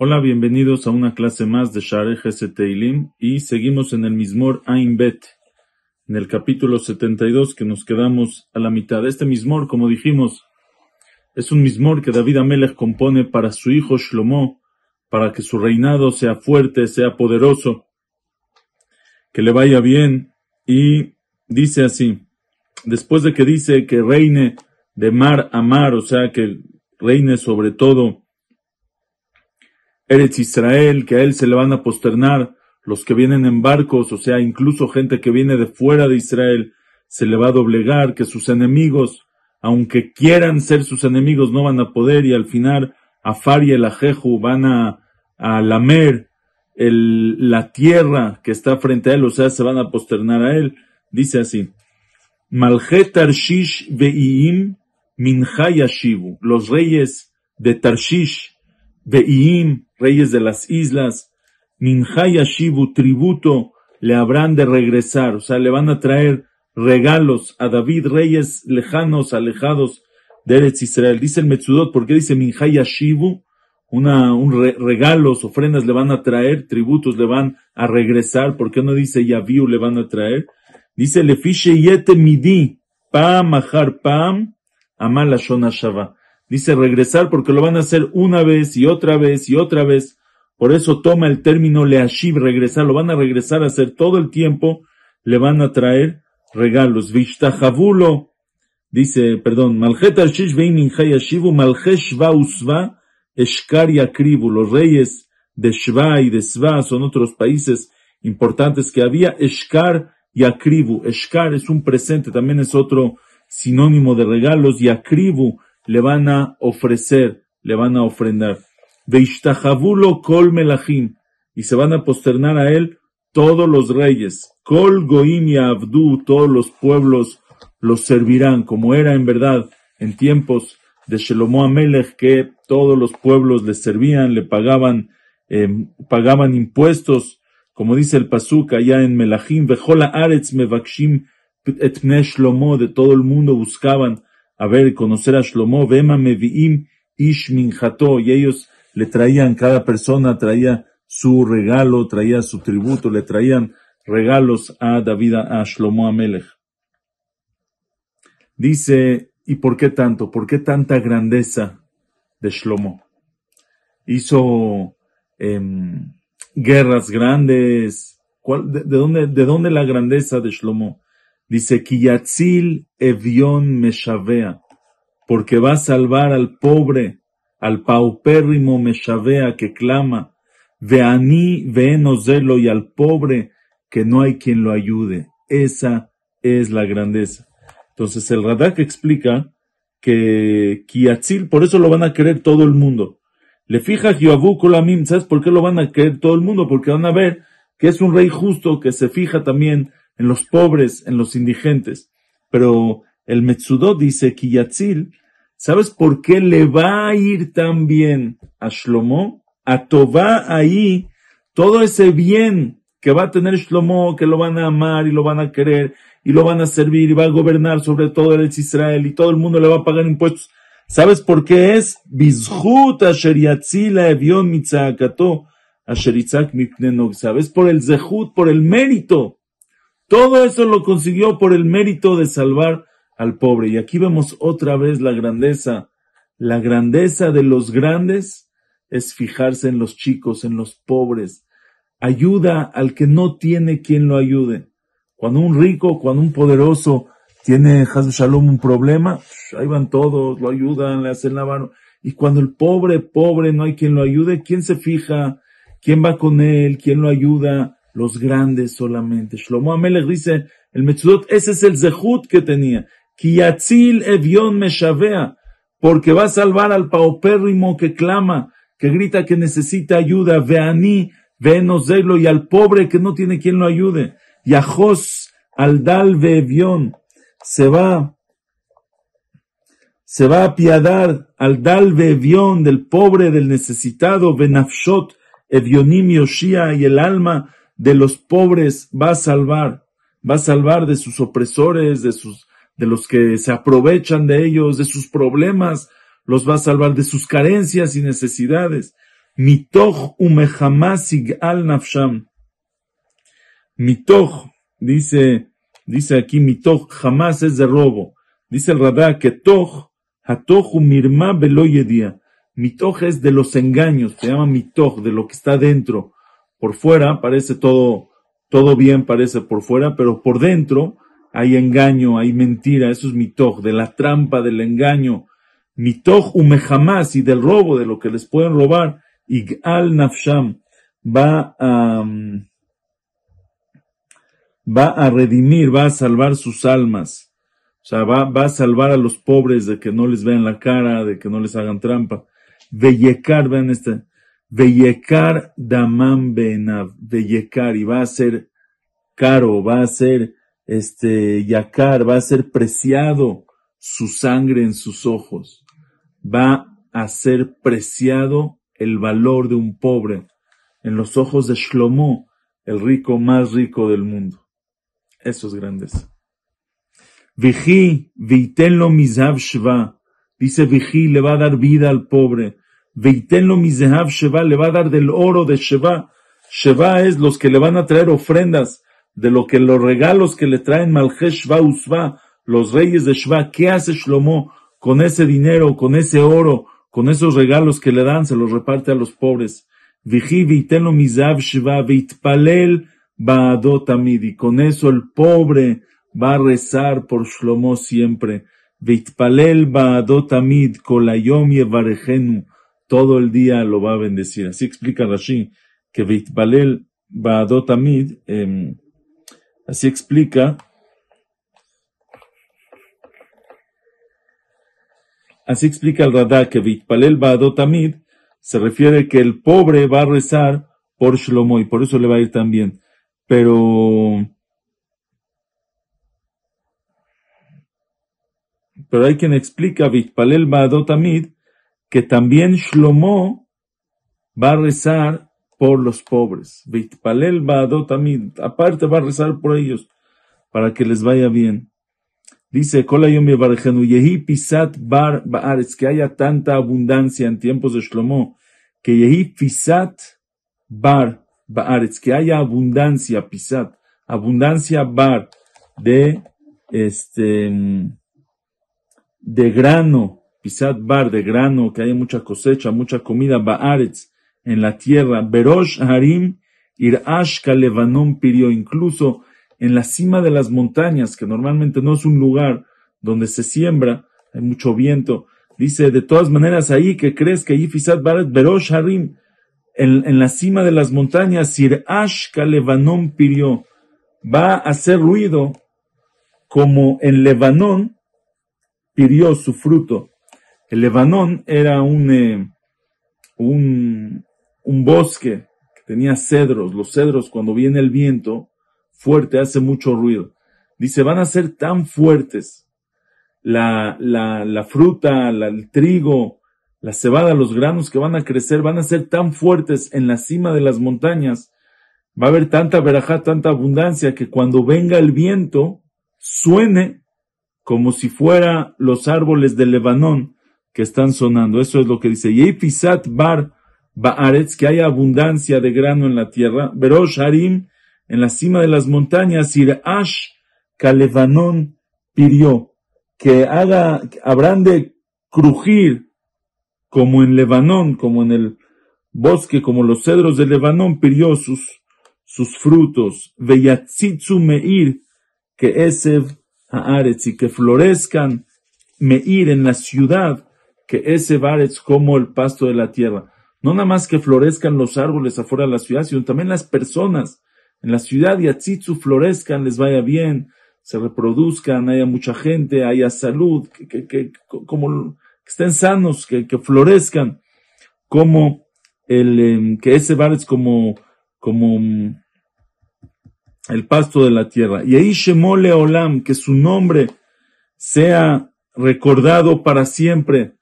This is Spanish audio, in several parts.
Hola, bienvenidos a una clase más de Share Teilim y seguimos en el Mismor Ain Bet, en el capítulo 72 que nos quedamos a la mitad. Este Mismor, como dijimos, es un Mismor que David Amelech compone para su hijo Shlomo, para que su reinado sea fuerte, sea poderoso, que le vaya bien y dice así, después de que dice que reine de mar a mar, o sea, que reine sobre todo Eretz Israel, que a él se le van a posternar los que vienen en barcos, o sea, incluso gente que viene de fuera de Israel, se le va a doblegar, que sus enemigos, aunque quieran ser sus enemigos, no van a poder, y al final Afar y el Ajeju van a, a lamer la tierra que está frente a él, o sea, se van a posternar a él. Dice así, Malchet Tarshish Ve'im Minhayashivu, los reyes de Tarshish, Ve'im, reyes de las islas, Minhayashivu, tributo, le habrán de regresar, o sea, le van a traer regalos a David, reyes lejanos, alejados de Eretz Israel. Dice el ¿por qué dice Minhayashivu? Una, un regalos, ofrendas le van a traer, tributos le van a regresar, ¿por qué no dice Yaviu le van a traer? Dice Lefishe Yete Midi, Pam Ahar Pam, Amal Shava. Dice regresar porque lo van a hacer una vez y otra vez y otra vez. Por eso toma el término leashiv, regresar. Lo van a regresar a hacer todo el tiempo. Le van a traer regalos. Vishtajavulo. Dice, perdón, Malchet Arshish Veimin Hayashivu, Malchesh Usva, Eshkar y Akribu. Los reyes de Shva y de Sva son otros países importantes que había. Eshkar y Akribu. Eshkar es un presente, también es otro sinónimo de regalos. Y Akribu le van a ofrecer, le van a ofrendar. Veishtajavulo kol melachim. Y se van a posternar a él todos los reyes. Kol goim abdu, todos los pueblos los servirán, como era en verdad en tiempos de Shelomo Amelech, que todos los pueblos le servían, le pagaban, em, pagaban impuestos, como dice el Pasuk allá en Melachim, Vejola Aretz Mevakshim et Shlomo, de todo el mundo buscaban a ver, conocer a Shlomo, Vema Meviim Ish Minjato, y ellos le traían, cada persona traía su regalo, traía su tributo, le traían regalos a David, a Shlomo Amelech. Dice, ¿y por qué tanto? ¿Por qué tanta grandeza de Shlomo? Hizo em, guerras grandes. de, dónde, ¿De dónde la grandeza de Shlomo? Dice, Kiyatzil Evion Meshavea, porque va a salvar al pobre, al paupérrimo Meshavea que clama, Veani Veenozelo y al pobre que no hay quien lo ayude. Esa es la grandeza. Entonces el Radak explica que Kiyatzil, por eso lo van a querer todo el mundo. Le fija Yoabu ¿sabes por qué lo van a querer todo el mundo? Porque van a ver que es un rey justo que se fija también en los pobres, en los indigentes. Pero el Metsudot dice Kiyatzil, ¿sabes por qué le va a ir tan bien a Shlomo? A Tobá ahí, todo ese bien que va a tener Shlomo, que lo van a amar y lo van a querer y lo van a servir y va a gobernar sobre todo el Israel y todo el mundo le va a pagar impuestos. ¿Sabes por qué es? Bizhut mitzakato asher ¿Sabes? Por el zehut, por el mérito todo eso lo consiguió por el mérito de salvar al pobre. Y aquí vemos otra vez la grandeza. La grandeza de los grandes es fijarse en los chicos, en los pobres. Ayuda al que no tiene quien lo ayude. Cuando un rico, cuando un poderoso tiene Shalom un problema, ahí van todos, lo ayudan, le hacen la mano. Y cuando el pobre, pobre, no hay quien lo ayude, ¿quién se fija? ¿Quién va con él? ¿Quién lo ayuda? los grandes solamente. Shlomo Amelech dice, el Metzudot, ese es el zehut que tenía. Kiyatzil evion meshavea, porque va a salvar al paupérrimo que clama, que grita que necesita ayuda, veani, venozelo, y al pobre que no tiene quien lo ayude. Yahos al dal vevion, se va, se va a apiadar al dal vevion del pobre, del necesitado, venafshot, evionim yoshia, y el alma de los pobres va a salvar, va a salvar de sus opresores, de sus, de los que se aprovechan de ellos, de sus problemas, los va a salvar de sus carencias y necesidades. Mitoch umehamasig al nafsham. Mitoch, dice, dice aquí mitoch, jamás es de robo. Dice el Radá que toch, hatoch mirma beloyedia. Mitoch es de los engaños, se llama mitoch, de lo que está dentro. Por fuera parece todo, todo bien parece por fuera, pero por dentro hay engaño, hay mentira, eso es mitoch, de la trampa, del engaño, mitoch jamás y del robo, de lo que les pueden robar, al nafsham, va a, va a redimir, va a salvar sus almas. O sea, va, va a salvar a los pobres de que no les vean la cara, de que no les hagan trampa. Veyekar, vean este, Veyekar damam benav, Veyekar, y va a ser caro, va a ser, este, yakar, va a ser preciado su sangre en sus ojos va a ser preciado el valor de un pobre en los ojos de Shlomo, el rico más rico del mundo. Eso es grandeza. Viji, vitenlo mizav shva. Dice Viji, le va a dar vida al pobre. Vitenlo mizav shva, le va a dar del oro de Sheva. Sheva es los que le van a traer ofrendas de lo que los regalos que le traen Malchesh Shva Usva, los reyes de Shva. ¿Qué hace Shlomo? con ese dinero, con ese oro, con esos regalos que le dan, se los reparte a los pobres. tenlo mizav shiva vitpalel ba'adotamid. Y con eso el pobre va a rezar por Shlomo siempre. Vitpalel ba'adotamid kolayom yevarejenu. Todo el día lo va a bendecir. Así explica Rashi que vitpalel ba'adotamid, eh, así explica Así explica el Radá que Vitpalel Ba'adotamid se refiere que el pobre va a rezar por Shlomo y por eso le va a ir tan bien. Pero, pero hay quien explica Vitpalel Ba'adotamid que también Shlomo va a rezar por los pobres. Vitpalel Ba'adotamid, aparte va a rezar por ellos para que les vaya bien. Dice, Yehi Pisat Bar Baaretz, que haya tanta abundancia en tiempos de Shlomo, que Yehi Pisat Bar Baaretz, que haya abundancia, Pisat, abundancia Bar, de, este, de grano, Pisat Bar, de grano, que haya mucha cosecha, mucha comida, Baaretz, en la tierra, Berosh Harim, Irash Kalevanon Pirio, incluso en la cima de las montañas, que normalmente no es un lugar donde se siembra, hay mucho viento. Dice, de todas maneras, ahí que crees que Yifisat Baret Berosh Harim, en, la cima de las montañas, Sir Ashka Lebanon pidió, va a hacer ruido como en Lebanón pidió su fruto. El Lebanón era un, eh, un, un bosque que tenía cedros. Los cedros, cuando viene el viento, fuerte, hace mucho ruido. Dice, van a ser tan fuertes la, la, la fruta, el trigo, la cebada, los granos que van a crecer, van a ser tan fuertes en la cima de las montañas. Va a haber tanta verajá, tanta abundancia, que cuando venga el viento, suene como si fuera los árboles de Lebanón que están sonando. Eso es lo que dice. Yefisat bar baaretz, que haya abundancia de grano en la tierra. Verosh harim, en la cima de las montañas, Ash Kalevanon pidió que haga, habrán de crujir como en Lebanón, como en el bosque, como los cedros de Lebanón, pidió sus, sus frutos. Veyatzitzu Meir, que Esev Haaretz, y que florezcan Meir en la ciudad, que ese Haaretz como el pasto de la tierra. No nada más que florezcan los árboles afuera de la ciudad, sino también las personas en la ciudad y Atzitzu florezcan, les vaya bien, se reproduzcan, haya mucha gente, haya salud, que, que, como, que estén sanos, que, que florezcan, como el, em, que ese bar es como, como mm, el pasto de la tierra. Y ahí Shemole Olam, que su nombre sea recordado para siempre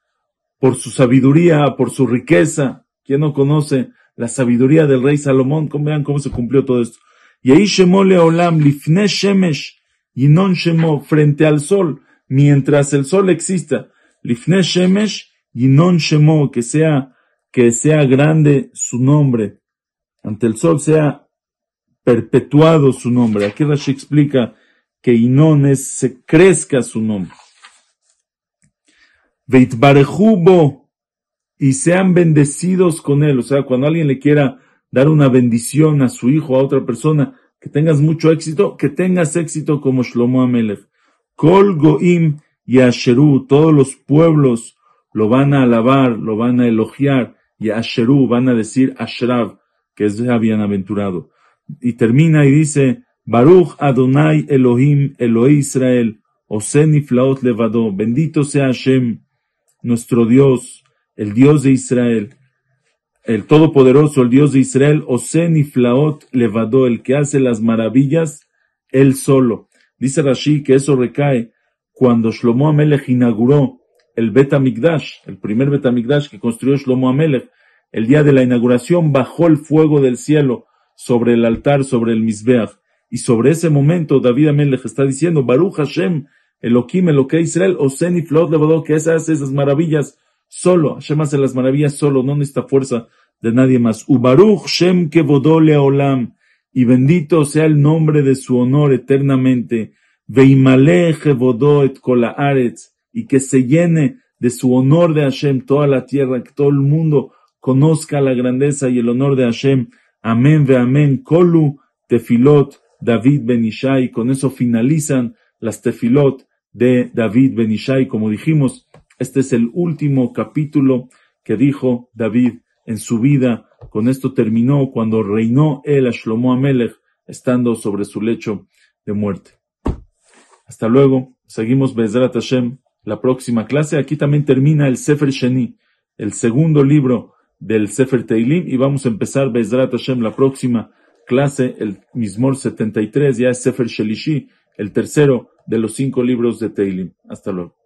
por su sabiduría, por su riqueza. ¿Quién no conoce la sabiduría del rey Salomón? Vean cómo se cumplió todo esto. Y ahí Shemole Olam, Lifne Shemesh, non Shemo, frente al sol. mientras el sol exista. Lifne Shemesh non Shemo, que sea, que sea grande su nombre. Ante el sol sea perpetuado su nombre. Aquí Rashi explica que Inon es, se crezca su nombre. Veitbarejubo, y sean bendecidos con él. O sea, cuando alguien le quiera dar una bendición a su hijo, a otra persona, que tengas mucho éxito, que tengas éxito como Shlomo Amelech. Kol Goim y Asheru, todos los pueblos lo van a alabar, lo van a elogiar, y Asheru van a decir Ashrav, que es bienaventurado. Y termina y dice, Baruch Adonai Elohim Elohim Israel, Oseni Flaot Levado, bendito sea Hashem, nuestro Dios, el Dios de Israel, el Todopoderoso, el Dios de Israel, Oseni Flaot Levado, el que hace las maravillas, él solo. Dice Rashi que eso recae cuando Shlomo Amelech inauguró el Bet el primer Bet que construyó Shlomo Amelech, el día de la inauguración bajó el fuego del cielo sobre el altar, sobre el Mizbeach. Y sobre ese momento David Amelech está diciendo, Baruch Hashem, Elohim, Eloque Israel, Oseni Flot Levado, que hace esas maravillas solo. Hashem hace las maravillas solo, no necesita fuerza de nadie más. Ubaruch Shem Kevodole Olam, y bendito sea el nombre de su honor eternamente. Y que se llene de su honor de Hashem toda la tierra, que todo el mundo conozca la grandeza y el honor de Hashem. Amén ve amén. Kolu tefilot David Benishai. Con eso finalizan las tefilot de David Benishai. Como dijimos, este es el último capítulo que dijo David en su vida. Con esto terminó cuando reinó él a Amelech, estando sobre su lecho de muerte. Hasta luego. Seguimos Bezrat Hashem. La próxima clase. Aquí también termina el Sefer Sheni, el segundo libro del Sefer Teilim. Y vamos a empezar Bezrat Hashem la próxima clase, el Mismor 73. Ya es Sefer Shelishi, el tercero de los cinco libros de Teilim. Hasta luego.